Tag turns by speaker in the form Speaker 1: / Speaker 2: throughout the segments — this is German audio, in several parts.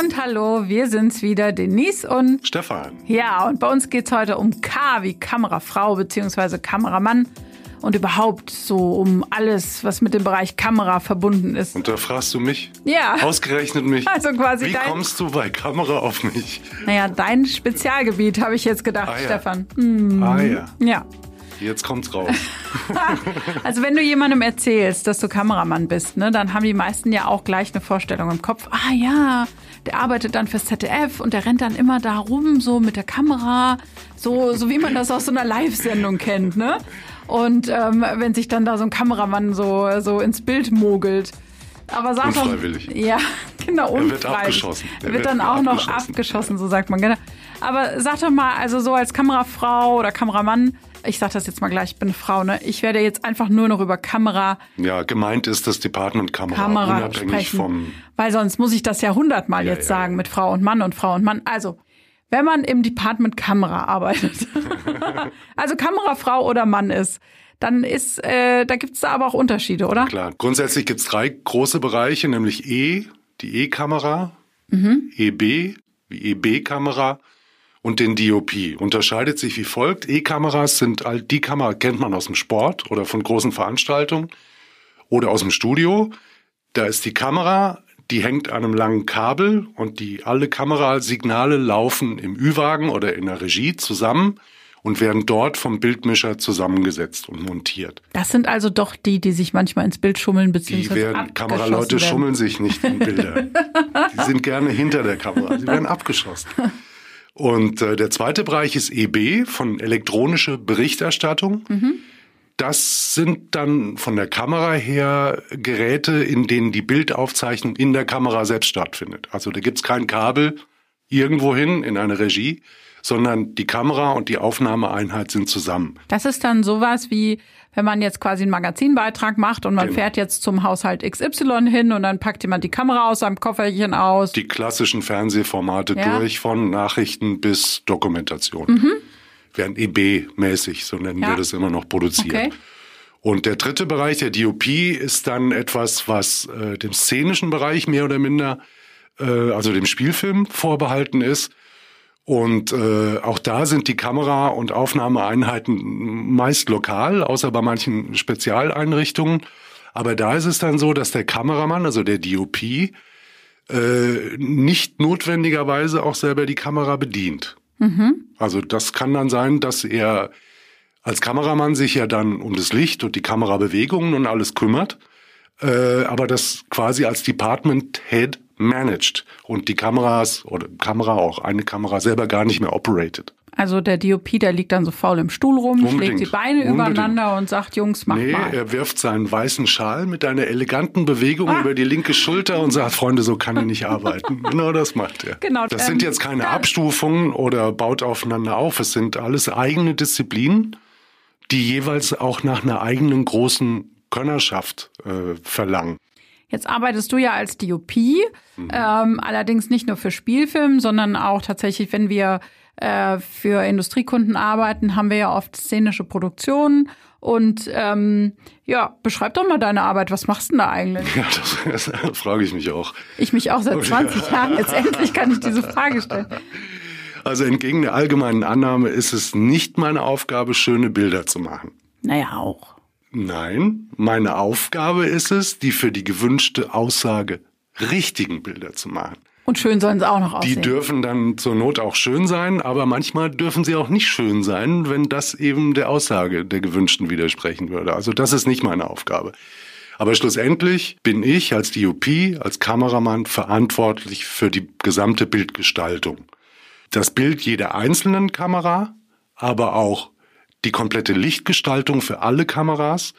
Speaker 1: und hallo, wir sind's wieder, Denise und
Speaker 2: Stefan.
Speaker 1: Ja, und bei uns geht's heute um K wie Kamerafrau bzw. Kameramann und überhaupt so um alles, was mit dem Bereich Kamera verbunden ist.
Speaker 2: Und da fragst du mich?
Speaker 1: Ja.
Speaker 2: Ausgerechnet mich?
Speaker 1: Also quasi
Speaker 2: Wie
Speaker 1: dein-
Speaker 2: kommst du bei Kamera auf mich?
Speaker 1: Naja, dein Spezialgebiet, habe ich jetzt gedacht,
Speaker 2: Ah, ja.
Speaker 1: Stefan. Hm,
Speaker 2: Ah ja,
Speaker 1: ja.
Speaker 2: jetzt kommt's raus.
Speaker 1: Also wenn du jemandem erzählst, dass du Kameramann bist, ne, dann haben die meisten ja auch gleich eine Vorstellung im Kopf. Ah ja, der arbeitet dann fürs ZDF und der rennt dann immer da rum, so mit der Kamera, so, so wie man das aus so einer Live-Sendung kennt, ne? Und ähm, wenn sich dann da so ein Kameramann so, so ins Bild mogelt. Aber sag doch-
Speaker 2: Unfreiwillig.
Speaker 1: Ja, genau,
Speaker 2: Er wird
Speaker 1: unfreiwillig.
Speaker 2: abgeschossen.
Speaker 1: Er wird
Speaker 2: wird
Speaker 1: dann auch noch
Speaker 2: abgeschossen.
Speaker 1: abgeschossen, so sagt man, genau. Aber sag doch mal, also so als Kamerafrau oder Kameramann, ich sag das jetzt mal gleich, ich bin eine Frau, ne? Ich werde jetzt einfach nur noch über Kamera,
Speaker 2: Ja, gemeint ist das Department Kamera,
Speaker 1: Kamera
Speaker 2: unabhängig
Speaker 1: sprechen.
Speaker 2: vom.
Speaker 1: Weil sonst muss ich das ja hundertmal
Speaker 2: Ja,
Speaker 1: jetzt
Speaker 2: ja,
Speaker 1: sagen
Speaker 2: ja.
Speaker 1: mit Frau und Mann und Frau und Mann. Also, wenn man im Department Kamera arbeitet, also Kamerafrau oder Mann ist, dann ist, äh, da gibt's da aber auch Unterschiede, oder?
Speaker 2: Klar, grundsätzlich gibt's drei große Bereiche, nämlich E, die E-Kamera,
Speaker 1: Mhm.
Speaker 2: EB, wie EB-Kamera und den DOP. Unterscheidet sich wie folgt. E-Kameras sind all die Kamera, kennt man aus dem Sport oder von großen Veranstaltungen oder aus dem Studio. Da ist die Kamera, die hängt an einem langen Kabel und die alle Kamerasignale laufen im Ü-Wagen oder in der Regie zusammen und werden dort vom Bildmischer zusammengesetzt und montiert.
Speaker 1: Das sind also doch die, die sich manchmal ins Bild schummeln,
Speaker 2: Die
Speaker 1: beziehungsweise
Speaker 2: werden, Kameraleute
Speaker 1: werden.
Speaker 2: schummeln sich nicht in Bilder. die sind gerne hinter der Kamera. Sie werden abgeschossen. Und äh, der zweite Bereich ist EB von elektronische Berichterstattung.
Speaker 1: Mhm.
Speaker 2: Das sind dann von der Kamera her Geräte, in denen die Bildaufzeichnung in der Kamera selbst stattfindet. Also da gibt's kein Kabel irgendwohin in eine Regie, sondern die Kamera und die Aufnahmeeinheit sind zusammen.
Speaker 1: Das ist dann sowas wie, wenn man jetzt quasi einen Magazinbeitrag macht und man
Speaker 2: Genau.
Speaker 1: fährt jetzt zum Haushalt XY hin und dann packt jemand die Kamera aus seinem Kofferchen aus.
Speaker 2: die klassischen Fernsehformate
Speaker 1: Ja. Mhm.
Speaker 2: durch, von Nachrichten bis Dokumentation. Werden EB-mäßig, so nennen
Speaker 1: Ja.
Speaker 2: wir das immer noch, produziert.
Speaker 1: Okay.
Speaker 2: Und der dritte Bereich, der DOP, ist dann etwas, was äh, dem szenischen Bereich mehr oder minder, äh, also dem Spielfilm vorbehalten ist. Und äh, auch da sind die Kamera- und Aufnahmeeinheiten meist lokal, außer bei manchen Spezialeinrichtungen. Aber da ist es dann so, dass der Kameramann, also der DOP, äh, nicht notwendigerweise auch selber die Kamera bedient. Also das kann dann sein, dass er als Kameramann sich ja dann um das Licht und die Kamerabewegungen und alles kümmert, äh, aber das quasi als Department Head managt und die Kameras oder Kamera auch eine Kamera selber gar nicht mehr operated.
Speaker 1: Also der DOP, der liegt dann so faul im Stuhl rum, schlägt
Speaker 2: Unbedingt.
Speaker 1: die Beine
Speaker 2: Unbedingt.
Speaker 1: übereinander und sagt, Jungs, mach
Speaker 2: Nee,
Speaker 1: mal.
Speaker 2: er wirft seinen weißen Schal mit einer eleganten Bewegung
Speaker 1: Ah.
Speaker 2: über die linke Schulter und sagt, Freunde, so kann er nicht arbeiten. genau das macht er.
Speaker 1: Genau,
Speaker 2: Das
Speaker 1: ähm,
Speaker 2: sind jetzt keine Abstufungen oder baut aufeinander auf. Es sind alles eigene Disziplinen, die jeweils auch nach einer eigenen großen Könnerschaft äh, verlangen.
Speaker 1: Jetzt arbeitest du ja als DOP,
Speaker 2: Mhm.
Speaker 1: ähm, allerdings nicht nur für Spielfilm, sondern auch tatsächlich, wenn wir äh, für Industriekunden arbeiten, haben wir ja oft szenische Produktionen. Und ähm, ja, beschreib doch mal deine Arbeit. Was machst du denn da eigentlich?
Speaker 2: Ja, das, das frage ich mich auch.
Speaker 1: Ich mich auch seit
Speaker 2: Oh,
Speaker 1: 20 Jahren. Jetzt endlich kann ich diese Frage stellen.
Speaker 2: Also entgegen der allgemeinen Annahme ist es nicht meine Aufgabe, schöne Bilder zu machen.
Speaker 1: Naja, auch.
Speaker 2: Nein, meine Aufgabe ist es, die für die gewünschte Aussage richtigen Bilder zu machen.
Speaker 1: Und schön sollen sie auch noch
Speaker 2: Die
Speaker 1: aussehen.
Speaker 2: dürfen dann zur Not auch schön sein, aber manchmal dürfen sie auch nicht schön sein, wenn das eben der Aussage der gewünschten widersprechen würde. Also das ist nicht meine Aufgabe. Aber schlussendlich bin ich als DOP, als Kameramann verantwortlich für die gesamte Bildgestaltung. Das Bild jeder einzelnen Kamera, aber auch die komplette Lichtgestaltung für alle Kameras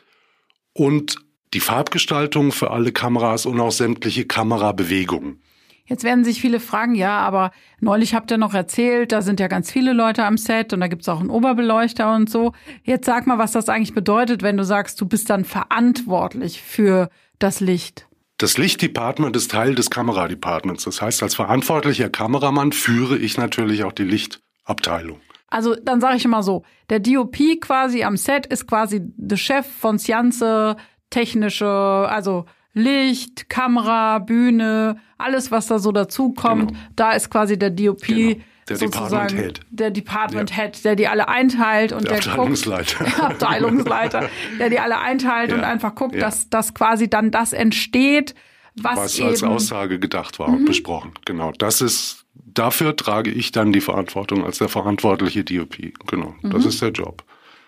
Speaker 2: und die Farbgestaltung für alle Kameras und auch sämtliche Kamerabewegungen.
Speaker 1: Jetzt werden sich viele fragen, ja, aber neulich habt ihr noch erzählt, da sind ja ganz viele Leute am Set und da gibt's auch einen Oberbeleuchter und so. Jetzt sag mal, was das eigentlich bedeutet, wenn du sagst, du bist dann verantwortlich für das Licht.
Speaker 2: Das Lichtdepartment ist Teil des Kameradepartments. Das heißt, als verantwortlicher Kameramann führe ich natürlich auch die Lichtabteilung.
Speaker 1: Also dann sage ich immer so, der DOP quasi am Set ist quasi der Chef von das ganze technische, also Licht, Kamera, Bühne, alles, was da so dazukommt.
Speaker 2: Genau.
Speaker 1: Da ist quasi der DOP.
Speaker 2: Genau. Der
Speaker 1: sozusagen
Speaker 2: Department Head.
Speaker 1: der Department
Speaker 2: Ja.
Speaker 1: Head, der die alle einteilt und
Speaker 2: Der
Speaker 1: der,
Speaker 2: Abteilungsleiter.
Speaker 1: guckt, der Abteilungsleiter, der die alle einteilt
Speaker 2: Ja.
Speaker 1: und einfach guckt,
Speaker 2: Ja.
Speaker 1: dass, dass quasi dann das entsteht, was,
Speaker 2: was
Speaker 1: eben
Speaker 2: als Aussage gedacht war
Speaker 1: Mhm.
Speaker 2: und besprochen. Genau. Das ist, dafür trage ich dann die Verantwortung als der verantwortliche DOP. Genau. Das
Speaker 1: Mhm.
Speaker 2: ist der Job.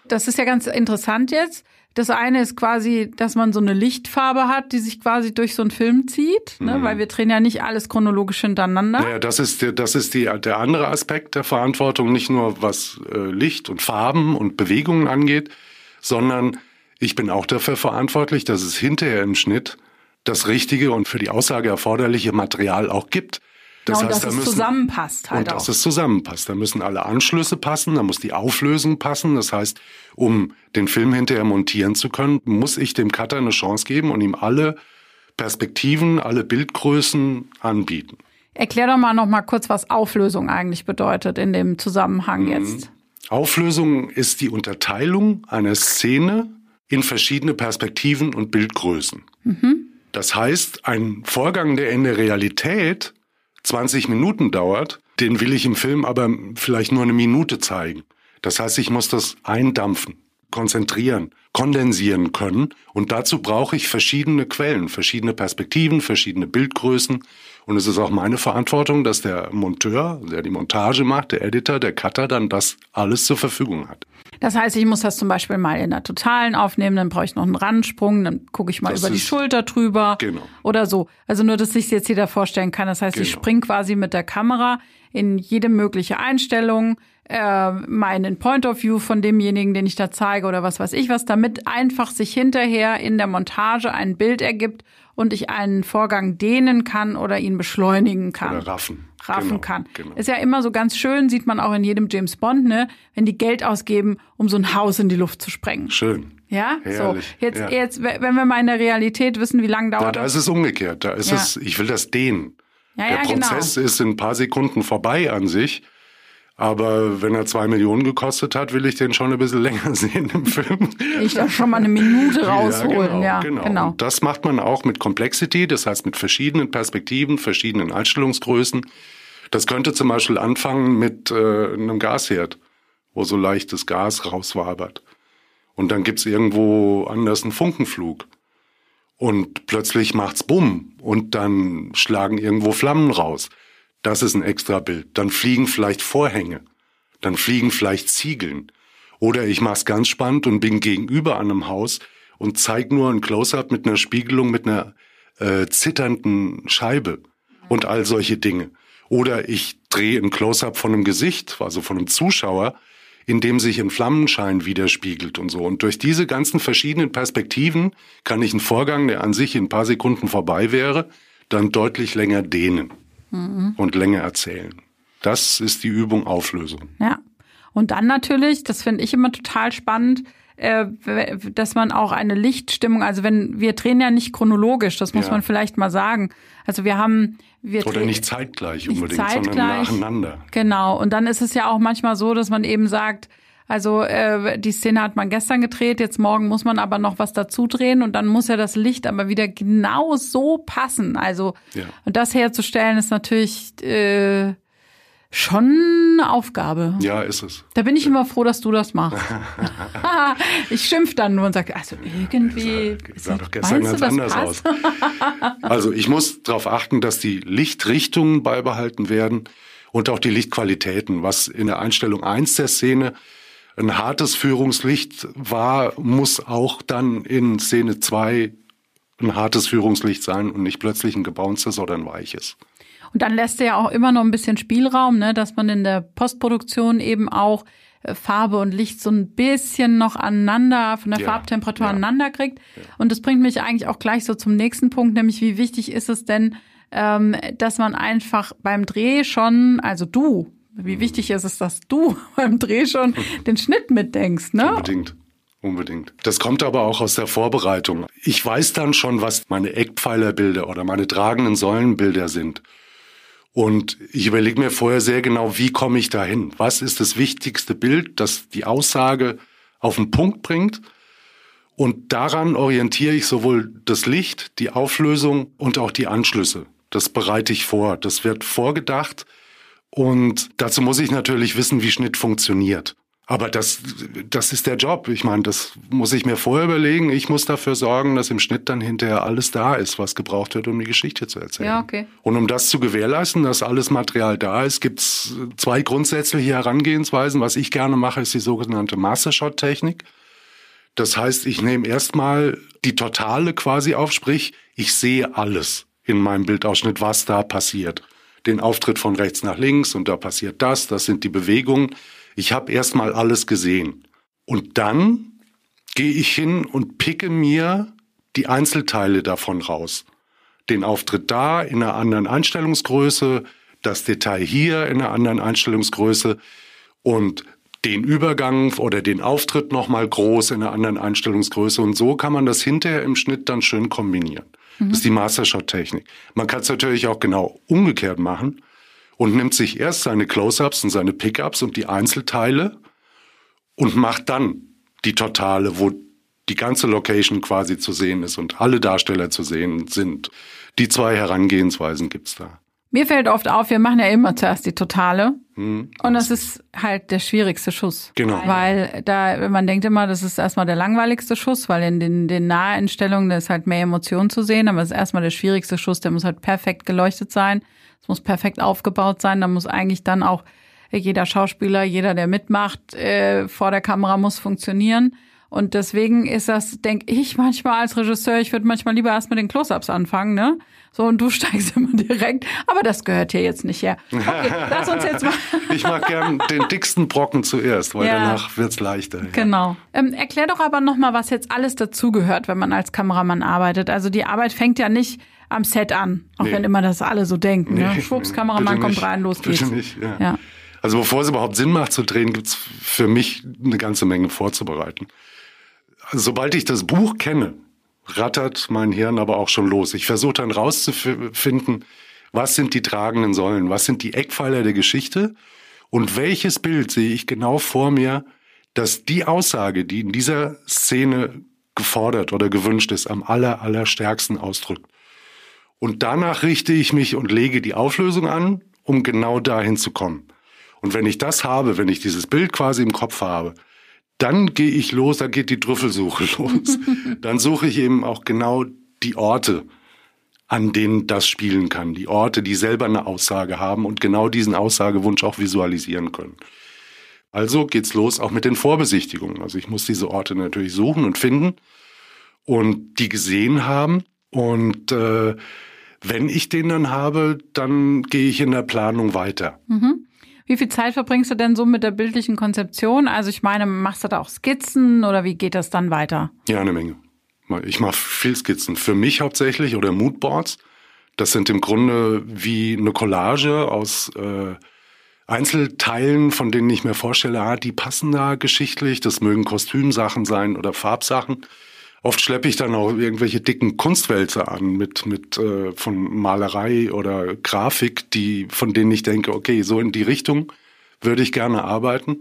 Speaker 1: Das ist ja ganz interessant jetzt. Das eine ist quasi, dass man so eine Lichtfarbe hat, die sich quasi durch so einen Film zieht,
Speaker 2: Mhm.
Speaker 1: ne? weil wir drehen ja nicht alles chronologisch hintereinander.
Speaker 2: Naja, das ist, der, das ist die, der andere Aspekt der Verantwortung, nicht nur was äh, Licht und Farben und Bewegungen angeht, sondern ich bin auch dafür verantwortlich, dass es hinterher im Schnitt das richtige und für die Aussage erforderliche Material auch gibt.
Speaker 1: Ja, und dass
Speaker 2: da
Speaker 1: es
Speaker 2: müssen-
Speaker 1: zusammenpasst halt
Speaker 2: und
Speaker 1: auch.
Speaker 2: dass es zusammenpasst. Da müssen alle Anschlüsse passen, da muss die Auflösung passen. Das heißt, um den Film hinterher montieren zu können, muss ich dem Cutter eine Chance geben und ihm alle Perspektiven, alle Bildgrößen anbieten.
Speaker 1: Erklär doch mal noch mal kurz, was Auflösung eigentlich bedeutet in dem Zusammenhang
Speaker 2: Mhm.
Speaker 1: jetzt.
Speaker 2: Auflösung ist die Unterteilung einer Szene in verschiedene Perspektiven und Bildgrößen. Das heißt, ein Vorgang, der in der Realität 20 Minuten dauert, den will ich im Film aber vielleicht nur eine Minute zeigen. Das heißt, ich muss das eindampfen, konzentrieren, kondensieren können. Und dazu brauche ich verschiedene Quellen, verschiedene Perspektiven, verschiedene Bildgrößen. Und es ist auch meine Verantwortung, dass der Monteur, der die Montage macht, der Editor, der Cutter dann das alles zur Verfügung hat.
Speaker 1: Das heißt, ich muss das zum Beispiel mal in der Totalen aufnehmen, dann brauche ich noch einen Randsprung, dann gucke ich mal
Speaker 2: Das
Speaker 1: über die Schulter drüber
Speaker 2: Genau.
Speaker 1: oder so. Also nur, dass sich jetzt jeder vorstellen kann. Das heißt, ich
Speaker 2: Genau.
Speaker 1: springe quasi mit der Kamera in jede mögliche Einstellung, äh, meinen Point of View von demjenigen, den ich da zeige oder was weiß ich was, damit einfach sich hinterher in der Montage ein Bild ergibt und ich einen Vorgang dehnen kann oder ihn beschleunigen kann
Speaker 2: Oder raffen.
Speaker 1: Raffen
Speaker 2: Genau,
Speaker 1: kann.
Speaker 2: genau.
Speaker 1: Ist ja immer so ganz schön, sieht man auch in jedem James Bond, ne, wenn die Geld ausgeben, um so ein Haus in die Luft zu sprengen.
Speaker 2: Schön.
Speaker 1: Ja,
Speaker 2: Herrlich,
Speaker 1: so. Jetzt,
Speaker 2: ja.
Speaker 1: jetzt, wenn wir mal in der Realität wissen, wie lange
Speaker 2: Da,
Speaker 1: dauert
Speaker 2: da
Speaker 1: das?
Speaker 2: ist es umgekehrt. Da ist
Speaker 1: Ja.
Speaker 2: es, ich will das dehnen.
Speaker 1: Ja,
Speaker 2: der
Speaker 1: ja, genau.
Speaker 2: Prozess ist in ein paar Sekunden vorbei an sich. Aber wenn er zwei Millionen gekostet hat, will ich den schon ein bisschen länger sehen im Film.
Speaker 1: Ich da schon mal eine Minute rausholen. Ja,
Speaker 2: genau,
Speaker 1: genau.
Speaker 2: Und das macht man auch mit Complexity, das heißt mit verschiedenen Perspektiven, verschiedenen Einstellungsgrößen. Das könnte zum Beispiel anfangen mit äh, einem Gasherd, wo so leichtes Gas rauswabert. Und dann gibt's irgendwo anders einen Funkenflug. Und plötzlich macht's Bumm und dann schlagen irgendwo Flammen raus. Das ist ein extra Bild. Dann fliegen vielleicht Vorhänge. Dann fliegen vielleicht Ziegeln. Oder ich mach's ganz spannend und bin gegenüber an einem Haus und zeig nur ein Close-up mit einer Spiegelung, mit einer äh, zitternden Scheibe und all solche Dinge. Oder ich drehe ein Close-up von einem Gesicht, also von einem Zuschauer, in dem sich ein Flammenschein widerspiegelt und so. Und durch diese ganzen verschiedenen Perspektiven kann ich einen Vorgang, der an sich in ein paar Sekunden vorbei wäre, dann deutlich länger dehnen und länger erzählen. Das ist die Übung Auflösung.
Speaker 1: Ja. Und dann natürlich, das finde ich immer total spannend, äh, dass man auch eine Lichtstimmung, also wenn wir drehen ja nicht chronologisch, das muss
Speaker 2: Ja.
Speaker 1: man vielleicht mal sagen. Also wir haben, wir
Speaker 2: Oder nicht zeitgleich
Speaker 1: Nicht
Speaker 2: unbedingt, sondern
Speaker 1: zeitgleich.
Speaker 2: nacheinander.
Speaker 1: Genau. Und dann ist es ja auch manchmal so, dass man eben sagt, also äh, die Szene hat man gestern gedreht, jetzt morgen muss man aber noch was dazu drehen und dann muss ja das Licht aber wieder genau so passen. Also
Speaker 2: Ja.
Speaker 1: und das herzustellen ist natürlich äh, schon eine Aufgabe.
Speaker 2: Ja, ist es.
Speaker 1: Da bin ich immer froh, dass du das machst. ich schimpf dann nur und sage, also irgendwie.
Speaker 2: Sah doch gestern ganz anders
Speaker 1: passt?
Speaker 2: aus. Also ich muss darauf achten, dass die Lichtrichtungen beibehalten werden und auch die Lichtqualitäten. Was in der Einstellung 1 der Szene ein hartes Führungslicht war, muss auch dann in Szene 2 ein hartes Führungslicht sein und nicht plötzlich ein gebouncedes oder ein weiches.
Speaker 1: Und dann lässt er ja auch immer noch ein bisschen Spielraum, ne, dass man in der Postproduktion eben auch äh, Farbe und Licht so ein bisschen noch aneinander, von der
Speaker 2: Ja,
Speaker 1: Farbtemperatur
Speaker 2: ja.
Speaker 1: aneinander kriegt. Und das bringt mich eigentlich auch gleich so zum nächsten Punkt, nämlich wie wichtig ist es denn, ähm, dass man einfach beim Dreh schon, also du, wie wichtig ist es, dass du beim Dreh schon den Schnitt mitdenkst, ne?
Speaker 2: Unbedingt. Unbedingt. Das kommt aber auch aus der Vorbereitung. Ich weiß dann schon, was meine Eckpfeilerbilder oder meine tragenden Säulenbilder sind. Und ich überlege mir vorher sehr genau, wie komme ich dahin? Was ist das wichtigste Bild, das die Aussage auf den Punkt bringt? Und daran orientiere ich sowohl das Licht, die Auflösung und auch die Anschlüsse. Das bereite ich vor. Das wird vorgedacht. Und dazu muss ich natürlich wissen, wie Schnitt funktioniert. Aber das, das ist der Job. Ich meine, das muss ich mir vorher überlegen. Ich muss dafür sorgen, dass im Schnitt dann hinterher alles da ist, was gebraucht wird, um die Geschichte zu erzählen.
Speaker 1: Ja, okay.
Speaker 2: Und um das zu gewährleisten, dass alles Material da ist, gibt's zwei grundsätzliche Herangehensweisen. Was ich gerne mache, ist die sogenannte Mastershot-Technik. Das heißt, ich nehme erstmal die Totale quasi auf, sprich, ich sehe alles in meinem Bildausschnitt, was da passiert. Den Auftritt von rechts nach links und da passiert das, das sind die Bewegungen. Ich habe erstmal alles gesehen. Und dann gehe ich hin und picke mir die Einzelteile davon raus. Den Auftritt da in einer anderen Einstellungsgröße, das Detail hier in einer anderen Einstellungsgröße und den Übergang oder den Auftritt nochmal groß in einer anderen Einstellungsgröße. Und so kann man das hinterher im Schnitt dann schön kombinieren. Mhm. Das ist die Mastershot-Technik. Man kann es natürlich auch genau umgekehrt machen und nimmt sich erst seine Close-ups und seine Pickups und die Einzelteile und macht dann die Totale, wo die ganze Location quasi zu sehen ist und alle Darsteller zu sehen sind. Die zwei Herangehensweisen gibt's da.
Speaker 1: Mir fällt oft auf, wir machen ja immer zuerst die Totale. Hm. Und das ist halt der schwierigste Schuss.
Speaker 2: Genau.
Speaker 1: Weil da, man denkt immer, das ist erstmal der langweiligste Schuss, weil in den, den Naheinstellungen ist halt mehr Emotion zu sehen, aber es ist erstmal der schwierigste Schuss, der muss halt perfekt geleuchtet sein. Es muss perfekt aufgebaut sein. Da muss eigentlich dann auch jeder Schauspieler, jeder, der mitmacht, äh, vor der Kamera muss funktionieren. Und deswegen ist das, denke ich manchmal als Regisseur, ich würde manchmal lieber erst mit den Close-Ups anfangen, ne? So, und du steigst immer direkt. Aber das gehört hier jetzt nicht her. Okay, lass uns jetzt mal.
Speaker 2: ich mag gern den dicksten Brocken zuerst, weil ja. danach wird's leichter.
Speaker 1: Genau. Ähm, erklär doch aber nochmal, was jetzt alles dazugehört, wenn man als Kameramann arbeitet. Also die Arbeit fängt ja nicht am Set an, auch nee. wenn immer das alle so denken. Ne? Nee. Ne? Schwupps, Kameramann kommt rein, los geht's.
Speaker 2: Bitte nicht, ja. ja. Also bevor es überhaupt Sinn macht zu drehen, gibt's für mich eine ganze Menge vorzubereiten. Also, sobald ich das Buch kenne, rattert mein Hirn aber auch schon los. Ich versuche dann rauszufinden, was sind die tragenden Säulen, was sind die Eckpfeiler der Geschichte und welches Bild sehe ich genau vor mir, dass die Aussage, die in dieser Szene gefordert oder gewünscht ist, am aller, allerstärksten ausdrückt. Und danach richte ich mich und lege die Auflösung an, um genau dahin zu kommen. Und wenn ich das habe, wenn ich dieses Bild quasi im Kopf habe, dann gehe ich los, da geht die Trüffelsuche los. dann suche ich eben auch genau die Orte, an denen das spielen kann. Die Orte, die selber eine Aussage haben und genau diesen Aussagewunsch auch visualisieren können. Also geht's los auch mit den Vorbesichtigungen. Also ich muss diese Orte natürlich suchen und finden und die gesehen haben. Und äh, wenn ich den dann habe, dann gehe ich in der Planung weiter.
Speaker 1: Mhm. Wie viel Zeit verbringst du denn so mit der bildlichen Konzeption? Also ich meine, machst du da auch Skizzen oder wie geht das dann weiter?
Speaker 2: Ja, eine Menge. Ich mache viel Skizzen. Für mich hauptsächlich oder Moodboards. Das sind im Grunde wie eine Collage aus äh, Einzelteilen, von denen ich mir vorstelle, ah, die passen da geschichtlich. Das mögen Kostümsachen sein oder Farbsachen. Oft schleppe ich dann auch irgendwelche dicken Kunstwälzer an mit mit äh, von Malerei oder Grafik, die von denen ich denke, okay, so in die Richtung würde ich gerne arbeiten.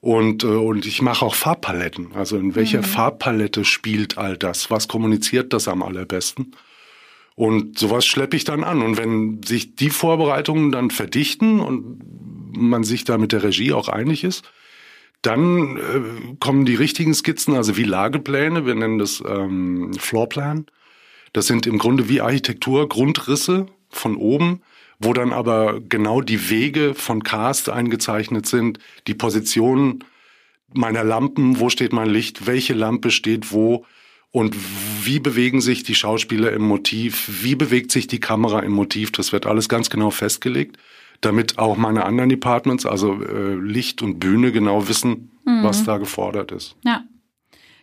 Speaker 2: Und äh, und ich mache auch Farbpaletten. Also in welcher mhm. Farbpalette spielt all das? Was kommuniziert das am allerbesten? Und sowas schleppe ich dann an. Und wenn sich die Vorbereitungen dann verdichten und man sich da mit der Regie auch einig ist, dann äh, kommen die richtigen Skizzen, also wie Lagepläne, wir nennen das ähm, Floorplan. Das sind im Grunde wie Architektur Grundrisse von oben, wo dann aber genau die Wege von Cast eingezeichnet sind, die Positionen meiner Lampen, wo steht mein Licht, welche Lampe steht wo und wie bewegen sich die Schauspieler im Motiv, wie bewegt sich die Kamera im Motiv, das wird alles ganz genau festgelegt damit auch meine anderen Departments, also äh, Licht und Bühne, genau wissen, mhm. was da gefordert ist.
Speaker 1: Ja.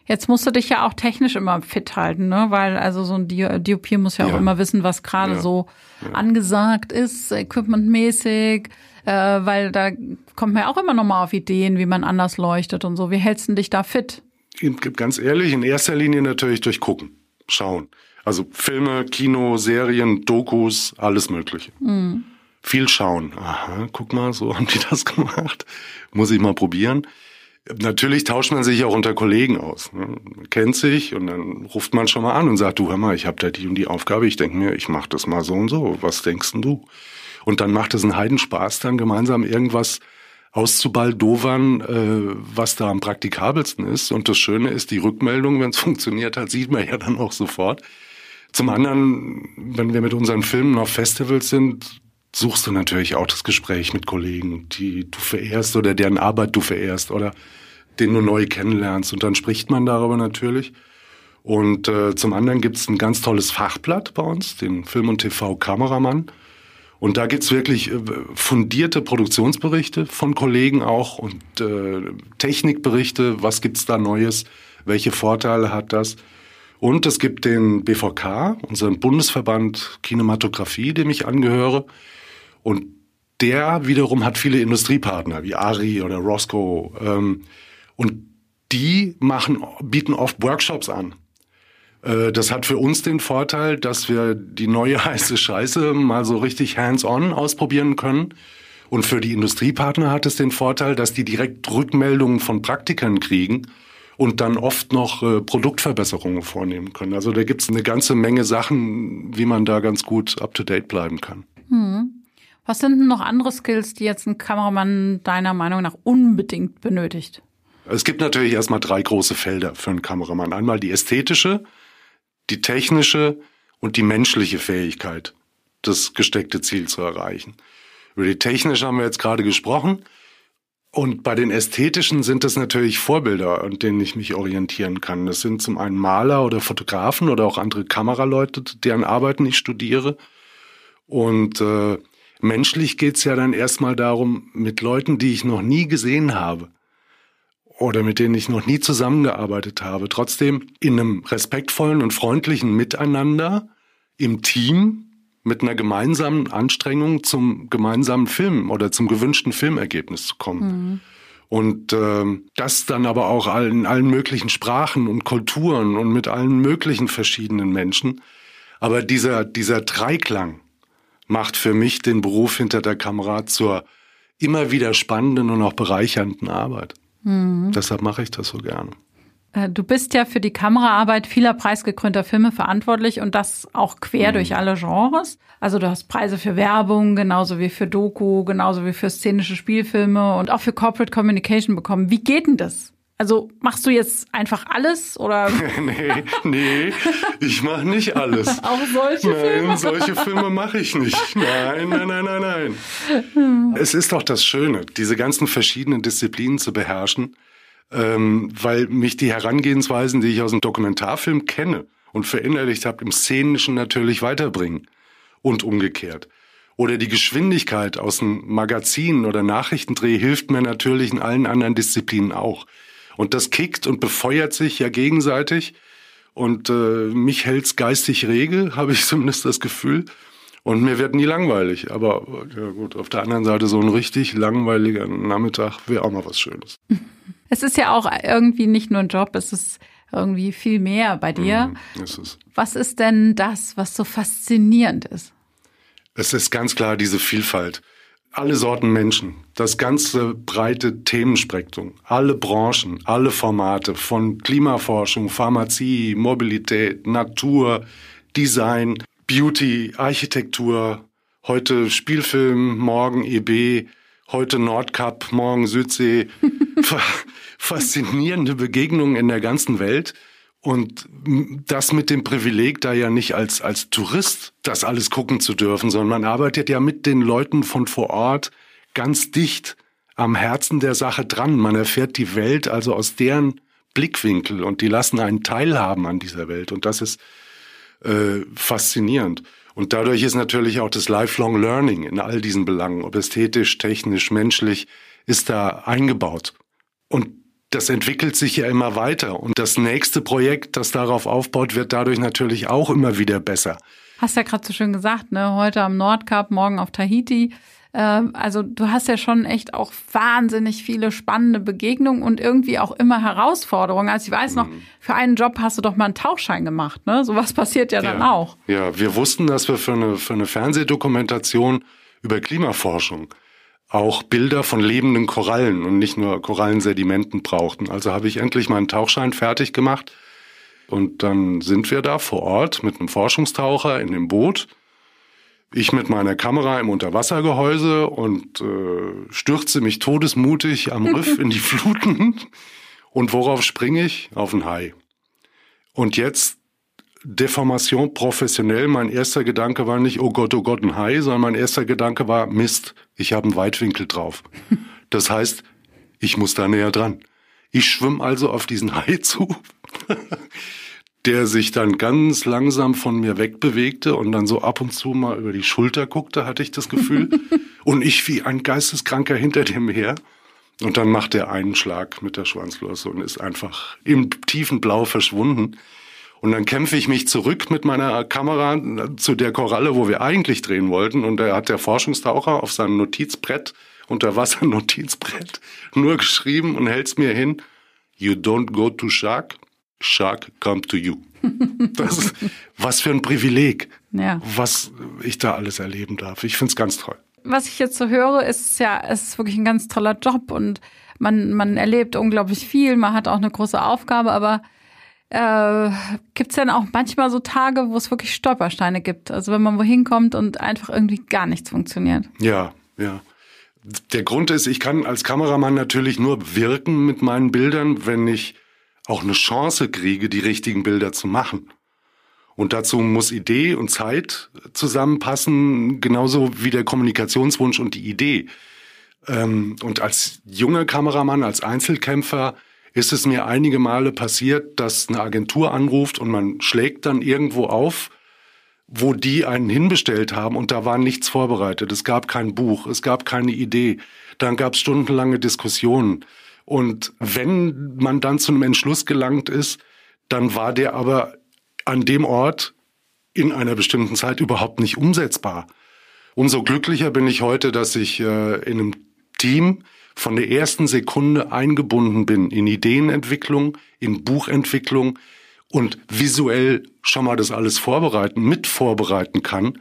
Speaker 1: Jetzt musst du dich ja auch technisch immer fit halten, ne? Weil also so ein DOP muss ja auch ja. immer wissen, was gerade ja. so ja. angesagt ist, equipmentmäßig, äh, weil da kommt man ja auch immer noch mal auf Ideen, wie man anders leuchtet und so. Wie hältst du dich da fit?
Speaker 2: Ganz ehrlich, in erster Linie natürlich durch Gucken, Schauen. Also Filme, Kino, Serien, Dokus, alles Mögliche. Mhm viel schauen. Aha, guck mal, so haben die das gemacht. Muss ich mal probieren. Natürlich tauscht man sich auch unter Kollegen aus. Ne? Kennt sich und dann ruft man schon mal an und sagt, du hör mal, ich habe da die und die Aufgabe. Ich denke mir, ich mache das mal so und so. Was denkst denn du? Und dann macht es einen Heidenspaß, dann gemeinsam irgendwas auszubaldowern, äh, was da am praktikabelsten ist. Und das Schöne ist, die Rückmeldung, wenn es funktioniert hat, sieht man ja dann auch sofort. Zum anderen, wenn wir mit unseren Filmen auf Festivals sind, suchst du natürlich auch das Gespräch mit Kollegen, die du verehrst oder deren Arbeit du verehrst oder den du neu kennenlernst. Und dann spricht man darüber natürlich. Und äh, zum anderen gibt es ein ganz tolles Fachblatt bei uns, den Film- und TV-Kameramann. Und da gibt's wirklich äh, fundierte Produktionsberichte von Kollegen auch und äh, Technikberichte, was gibt's da Neues, welche Vorteile hat das. Und es gibt den BVK, unseren Bundesverband Kinematografie, dem ich angehöre. Und der wiederum hat viele Industriepartner wie Ari oder Roscoe. Ähm, und die machen, bieten oft Workshops an. Äh, das hat für uns den Vorteil, dass wir die neue heiße Scheiße mal so richtig hands-on ausprobieren können. Und für die Industriepartner hat es den Vorteil, dass die direkt Rückmeldungen von Praktikern kriegen und dann oft noch äh, Produktverbesserungen vornehmen können. Also da gibt es eine ganze Menge Sachen, wie man da ganz gut up-to-date bleiben kann. Hm.
Speaker 1: Was sind denn noch andere Skills, die jetzt ein Kameramann deiner Meinung nach unbedingt benötigt?
Speaker 2: Es gibt natürlich erstmal drei große Felder für einen Kameramann. Einmal die ästhetische, die technische und die menschliche Fähigkeit, das gesteckte Ziel zu erreichen. Über die technische haben wir jetzt gerade gesprochen. Und bei den ästhetischen sind es natürlich Vorbilder, an denen ich mich orientieren kann. Das sind zum einen Maler oder Fotografen oder auch andere Kameraleute, deren Arbeiten ich studiere. Und äh, menschlich geht's ja dann erstmal darum, mit Leuten, die ich noch nie gesehen habe, oder mit denen ich noch nie zusammengearbeitet habe, trotzdem in einem respektvollen und freundlichen Miteinander im Team mit einer gemeinsamen Anstrengung zum gemeinsamen Film oder zum gewünschten Filmergebnis zu kommen. Mhm. Und äh, das dann aber auch in allen möglichen Sprachen und Kulturen und mit allen möglichen verschiedenen Menschen. Aber dieser, dieser Dreiklang macht für mich den Beruf hinter der Kamera zur immer wieder spannenden und auch bereichernden Arbeit. Mhm. Deshalb mache ich das so gerne.
Speaker 1: Äh, du bist ja für die Kameraarbeit vieler preisgekrönter Filme verantwortlich und das auch quer mhm. durch alle Genres. Also du hast Preise für Werbung, genauso wie für Doku, genauso wie für szenische Spielfilme und auch für Corporate Communication bekommen. Wie geht denn das? Also machst du jetzt einfach alles oder?
Speaker 2: nee, nee, ich mache nicht alles.
Speaker 1: Auch solche
Speaker 2: nein,
Speaker 1: Filme?
Speaker 2: Nein, solche Filme mache ich nicht. Nein, nein, nein, nein, nein. Hm. Es ist doch das Schöne, diese ganzen verschiedenen Disziplinen zu beherrschen, ähm, weil mich die Herangehensweisen, die ich aus dem Dokumentarfilm kenne und verinnerlicht habe, im Szenischen natürlich weiterbringen und umgekehrt. Oder die Geschwindigkeit aus dem Magazin oder Nachrichtendreh hilft mir natürlich in allen anderen Disziplinen auch. Und das kickt und befeuert sich ja gegenseitig. Und äh, mich hält's geistig rege, habe ich zumindest das Gefühl. Und mir wird nie langweilig. Aber ja gut, auf der anderen Seite so ein richtig langweiliger Nachmittag wäre auch mal was Schönes.
Speaker 1: Es ist ja auch irgendwie nicht nur ein Job, es ist irgendwie viel mehr bei dir.
Speaker 2: Mm, ist es.
Speaker 1: Was ist denn das, was so faszinierend ist?
Speaker 2: Es ist ganz klar diese Vielfalt alle Sorten Menschen, das ganze breite Themenspektrum, alle Branchen, alle Formate von Klimaforschung, Pharmazie, Mobilität, Natur, Design, Beauty, Architektur, heute Spielfilm, morgen EB, heute Nordkap, morgen Südsee. Faszinierende Begegnungen in der ganzen Welt. Und das mit dem Privileg, da ja nicht als, als Tourist das alles gucken zu dürfen, sondern man arbeitet ja mit den Leuten von vor Ort ganz dicht am Herzen der Sache dran. Man erfährt die Welt also aus deren Blickwinkel und die lassen einen teilhaben an dieser Welt. Und das ist äh, faszinierend. Und dadurch ist natürlich auch das Lifelong Learning in all diesen Belangen, ob ästhetisch, technisch, menschlich, ist da eingebaut. Und das entwickelt sich ja immer weiter. Und das nächste Projekt, das darauf aufbaut, wird dadurch natürlich auch immer wieder besser.
Speaker 1: Hast ja gerade so schön gesagt, ne? Heute am Nordkap, morgen auf Tahiti. Ähm, also du hast ja schon echt auch wahnsinnig viele spannende Begegnungen und irgendwie auch immer Herausforderungen. Also ich weiß noch, mhm. für einen Job hast du doch mal einen Tauchschein gemacht, ne? Sowas passiert ja dann
Speaker 2: ja.
Speaker 1: auch.
Speaker 2: Ja, wir wussten, dass wir für eine, für eine Fernsehdokumentation über Klimaforschung auch Bilder von lebenden Korallen und nicht nur Korallensedimenten brauchten. Also habe ich endlich meinen Tauchschein fertig gemacht und dann sind wir da vor Ort mit einem Forschungstaucher in dem Boot. Ich mit meiner Kamera im Unterwassergehäuse und äh, stürze mich todesmutig am Riff in die Fluten. Und worauf springe ich? Auf ein Hai. Und jetzt Deformation professionell. Mein erster Gedanke war nicht, oh Gott, oh Gott, ein Hai, sondern mein erster Gedanke war, Mist, ich habe einen Weitwinkel drauf. Das heißt, ich muss da näher dran. Ich schwimme also auf diesen Hai zu, der sich dann ganz langsam von mir wegbewegte und dann so ab und zu mal über die Schulter guckte, hatte ich das Gefühl. und ich wie ein Geisteskranker hinter dem her. Und dann macht er einen Schlag mit der Schwanzflosse und ist einfach im tiefen Blau verschwunden. Und dann kämpfe ich mich zurück mit meiner Kamera zu der Koralle, wo wir eigentlich drehen wollten. Und da hat der Forschungstaucher auf seinem Notizbrett, Unterwasser-Notizbrett, nur geschrieben und hält's mir hin. You don't go to shark, shark come to you. Das ist, was für ein Privileg, ja. was ich da alles erleben darf. Ich find's ganz toll.
Speaker 1: Was ich jetzt so höre, ist ja, es ist wirklich ein ganz toller Job und man, man erlebt unglaublich viel, man hat auch eine große Aufgabe, aber äh, gibt es denn auch manchmal so Tage, wo es wirklich Stolpersteine gibt? Also wenn man wohin kommt und einfach irgendwie gar nichts funktioniert.
Speaker 2: Ja, ja. Der Grund ist, ich kann als Kameramann natürlich nur wirken mit meinen Bildern, wenn ich auch eine Chance kriege, die richtigen Bilder zu machen. Und dazu muss Idee und Zeit zusammenpassen, genauso wie der Kommunikationswunsch und die Idee. Ähm, und als junger Kameramann, als Einzelkämpfer ist es mir einige Male passiert, dass eine Agentur anruft und man schlägt dann irgendwo auf, wo die einen hinbestellt haben und da war nichts vorbereitet. Es gab kein Buch, es gab keine Idee. Dann gab es stundenlange Diskussionen. Und wenn man dann zu einem Entschluss gelangt ist, dann war der aber an dem Ort in einer bestimmten Zeit überhaupt nicht umsetzbar. Umso glücklicher bin ich heute, dass ich äh, in einem Team von der ersten Sekunde eingebunden bin in Ideenentwicklung, in Buchentwicklung und visuell schon mal das alles vorbereiten, mit vorbereiten kann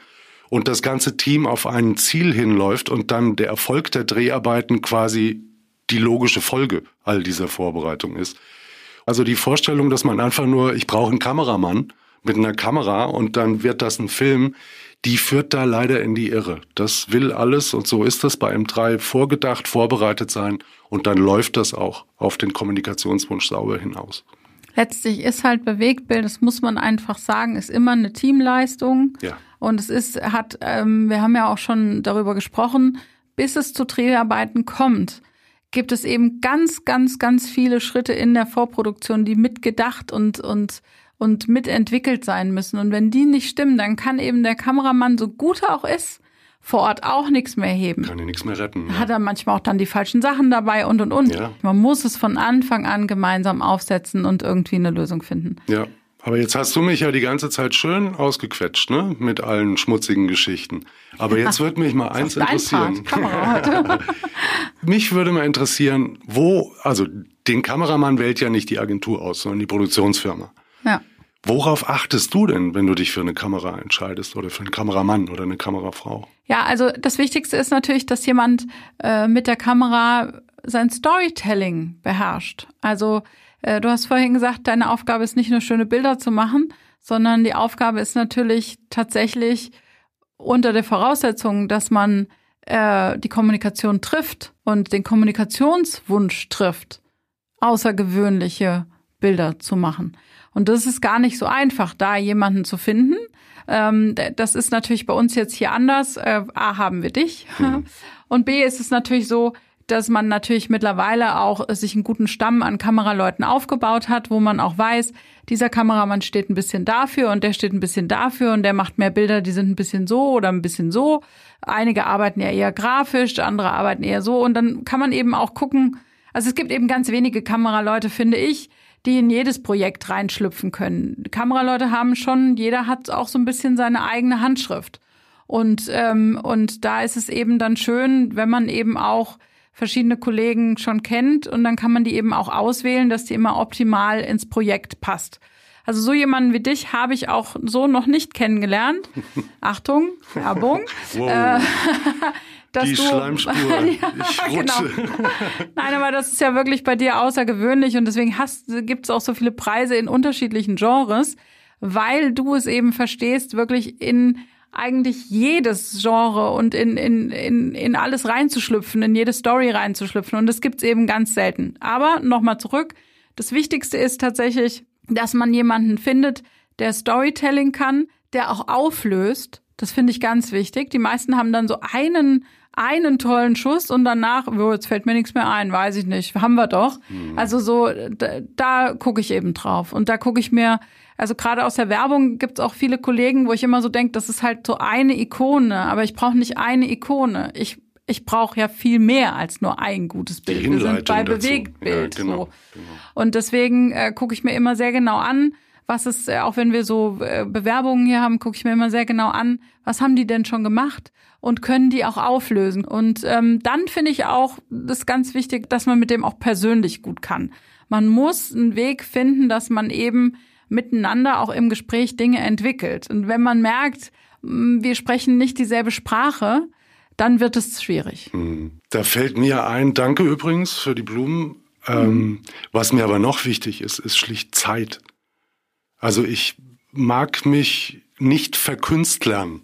Speaker 2: und das ganze Team auf ein Ziel hinläuft und dann der Erfolg der Dreharbeiten quasi die logische Folge all dieser Vorbereitung ist. Also die Vorstellung, dass man einfach nur, ich brauche einen Kameramann mit einer Kamera und dann wird das ein Film, die führt da leider in die Irre. Das will alles und so ist das bei M3 vorgedacht, vorbereitet sein und dann läuft das auch auf den Kommunikationswunsch sauber hinaus.
Speaker 1: Letztlich ist halt Bewegtbild, das muss man einfach sagen, ist immer eine Teamleistung.
Speaker 2: Ja.
Speaker 1: Und es ist, hat, ähm, wir haben ja auch schon darüber gesprochen, bis es zu Dreharbeiten kommt, gibt es eben ganz, ganz, ganz viele Schritte in der Vorproduktion, die mitgedacht und, und und mitentwickelt sein müssen. Und wenn die nicht stimmen, dann kann eben der Kameramann, so gut er auch ist, vor Ort auch nichts mehr heben.
Speaker 2: Kann er nichts mehr retten.
Speaker 1: Ja. Hat er manchmal auch dann die falschen Sachen dabei und und und. Ja. Man muss es von Anfang an gemeinsam aufsetzen und irgendwie eine Lösung finden.
Speaker 2: Ja. Aber jetzt hast du mich ja die ganze Zeit schön ausgequetscht, ne? Mit allen schmutzigen Geschichten. Aber jetzt würde mich mal eins interessieren. mich würde mal interessieren, wo, also den Kameramann wählt ja nicht die Agentur aus, sondern die Produktionsfirma.
Speaker 1: Ja.
Speaker 2: Worauf achtest du denn, wenn du dich für eine Kamera entscheidest oder für einen Kameramann oder eine Kamerafrau?
Speaker 1: Ja, also das Wichtigste ist natürlich, dass jemand äh, mit der Kamera sein Storytelling beherrscht. Also äh, du hast vorhin gesagt, deine Aufgabe ist nicht nur schöne Bilder zu machen, sondern die Aufgabe ist natürlich tatsächlich unter der Voraussetzung, dass man äh, die Kommunikation trifft und den Kommunikationswunsch trifft, außergewöhnliche Bilder zu machen. Und das ist gar nicht so einfach, da jemanden zu finden. Ähm, das ist natürlich bei uns jetzt hier anders. Äh, A, haben wir dich. Mhm. Und B, ist es natürlich so, dass man natürlich mittlerweile auch sich einen guten Stamm an Kameraleuten aufgebaut hat, wo man auch weiß, dieser Kameramann steht ein bisschen dafür und der steht ein bisschen dafür und der macht mehr Bilder, die sind ein bisschen so oder ein bisschen so. Einige arbeiten ja eher grafisch, andere arbeiten eher so und dann kann man eben auch gucken, also es gibt eben ganz wenige Kameraleute, finde ich, die in jedes Projekt reinschlüpfen können. Kameraleute haben schon, jeder hat auch so ein bisschen seine eigene Handschrift. Und, ähm, und da ist es eben dann schön, wenn man eben auch verschiedene Kollegen schon kennt und dann kann man die eben auch auswählen, dass die immer optimal ins Projekt passt. Also so jemanden wie dich habe ich auch so noch nicht kennengelernt. Achtung, Werbung. Wow. Äh,
Speaker 2: dass Die du, Schleimspur. ja, ich
Speaker 1: genau. Nein, aber das ist ja wirklich bei dir außergewöhnlich und deswegen gibt es auch so viele Preise in unterschiedlichen Genres, weil du es eben verstehst, wirklich in eigentlich jedes Genre und in, in, in, in alles reinzuschlüpfen, in jede Story reinzuschlüpfen. Und das gibt's eben ganz selten. Aber nochmal zurück. Das Wichtigste ist tatsächlich, dass man jemanden findet, der Storytelling kann, der auch auflöst. Das finde ich ganz wichtig. Die meisten haben dann so einen einen tollen Schuss und danach, oh, jetzt fällt mir nichts mehr ein, weiß ich nicht, haben wir doch. Mhm. Also so, da, da gucke ich eben drauf. Und da gucke ich mir, also gerade aus der Werbung gibt's auch viele Kollegen, wo ich immer so denke, das ist halt so eine Ikone, aber ich brauche nicht eine Ikone. Ich ich brauche ja viel mehr als nur ein gutes Bild. Wir sind bei Bewegtbild. Ja, genau, so. genau. Und deswegen äh, gucke ich mir immer sehr genau an, was ist, äh, auch wenn wir so äh, Bewerbungen hier haben, gucke ich mir immer sehr genau an, was haben die denn schon gemacht? und können die auch auflösen. Und ähm, dann finde ich auch, das ist ganz wichtig, dass man mit dem auch persönlich gut kann. Man muss einen Weg finden, dass man eben miteinander auch im Gespräch Dinge entwickelt. Und wenn man merkt, wir sprechen nicht dieselbe Sprache, dann wird es schwierig.
Speaker 2: Hm. Da fällt mir ein, danke übrigens für die Blumen. Ähm, mhm. was mir aber noch wichtig ist, ist schlicht Zeit. Also ich mag mich nicht verkünstlern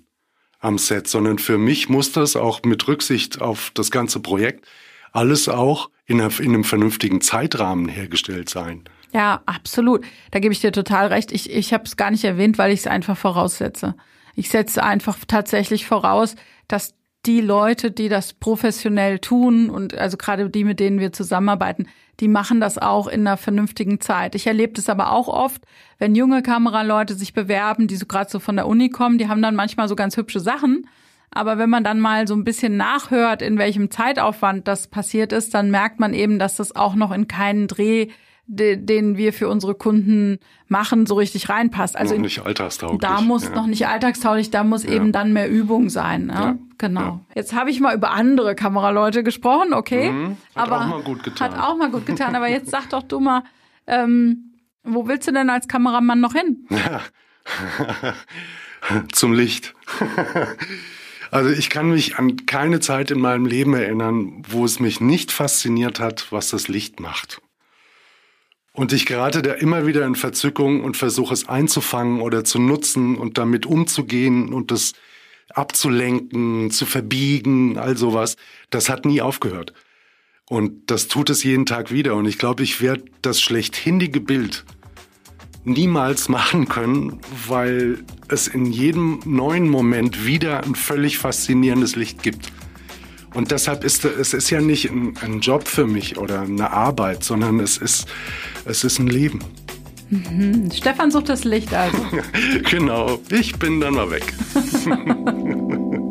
Speaker 2: am Set, sondern für mich muss das auch mit Rücksicht auf das ganze Projekt alles auch in, einem vernünftigen Zeitrahmen hergestellt sein.
Speaker 1: Ja, absolut. Da gebe ich dir total recht. Ich, ich habe es gar nicht erwähnt, weil ich es einfach voraussetze. Ich setze einfach tatsächlich voraus, dass die Leute, die das professionell tun und also gerade die, mit denen wir zusammenarbeiten, die machen das auch in einer vernünftigen Zeit. Ich erlebe das aber auch oft, wenn junge Kameraleute sich bewerben, die so gerade so von der Uni kommen, die haben dann manchmal so ganz hübsche Sachen. Aber wenn man dann mal so ein bisschen nachhört, in welchem Zeitaufwand das passiert ist, dann merkt man eben, dass das auch noch in keinen Dreh den wir für unsere Kunden machen, so richtig reinpasst.
Speaker 2: Also noch nicht alltagstauglich.
Speaker 1: Da muss ja. noch nicht alltagstauglich, da muss ja. eben dann mehr Übung sein. Ne? Ja. Genau. Jetzt habe ich mal über andere Kameraleute gesprochen, okay. Mhm.
Speaker 2: Hat aber auch mal gut getan.
Speaker 1: Hat auch mal gut getan. Aber jetzt sag doch du mal, ähm, wo willst du denn als Kameramann noch hin?
Speaker 2: Zum Licht. Also ich kann mich an keine Zeit in meinem Leben erinnern, wo es mich nicht fasziniert hat, was das Licht macht. Und ich gerate da immer wieder in Verzückung und versuche es einzufangen oder zu nutzen und damit umzugehen und das abzulenken, zu verbiegen, all sowas. Das hat nie aufgehört. Und das tut es jeden Tag wieder. Und ich glaube, ich werde das schlechthindige Bild niemals machen können, weil es in jedem neuen Moment wieder ein völlig faszinierendes Licht gibt. Und deshalb ist es ist ja nicht ein, ein Job für mich oder eine Arbeit, sondern es ist, es ist ein Leben.
Speaker 1: Mhm. Stefan sucht das Licht also.
Speaker 2: genau, ich bin dann mal weg.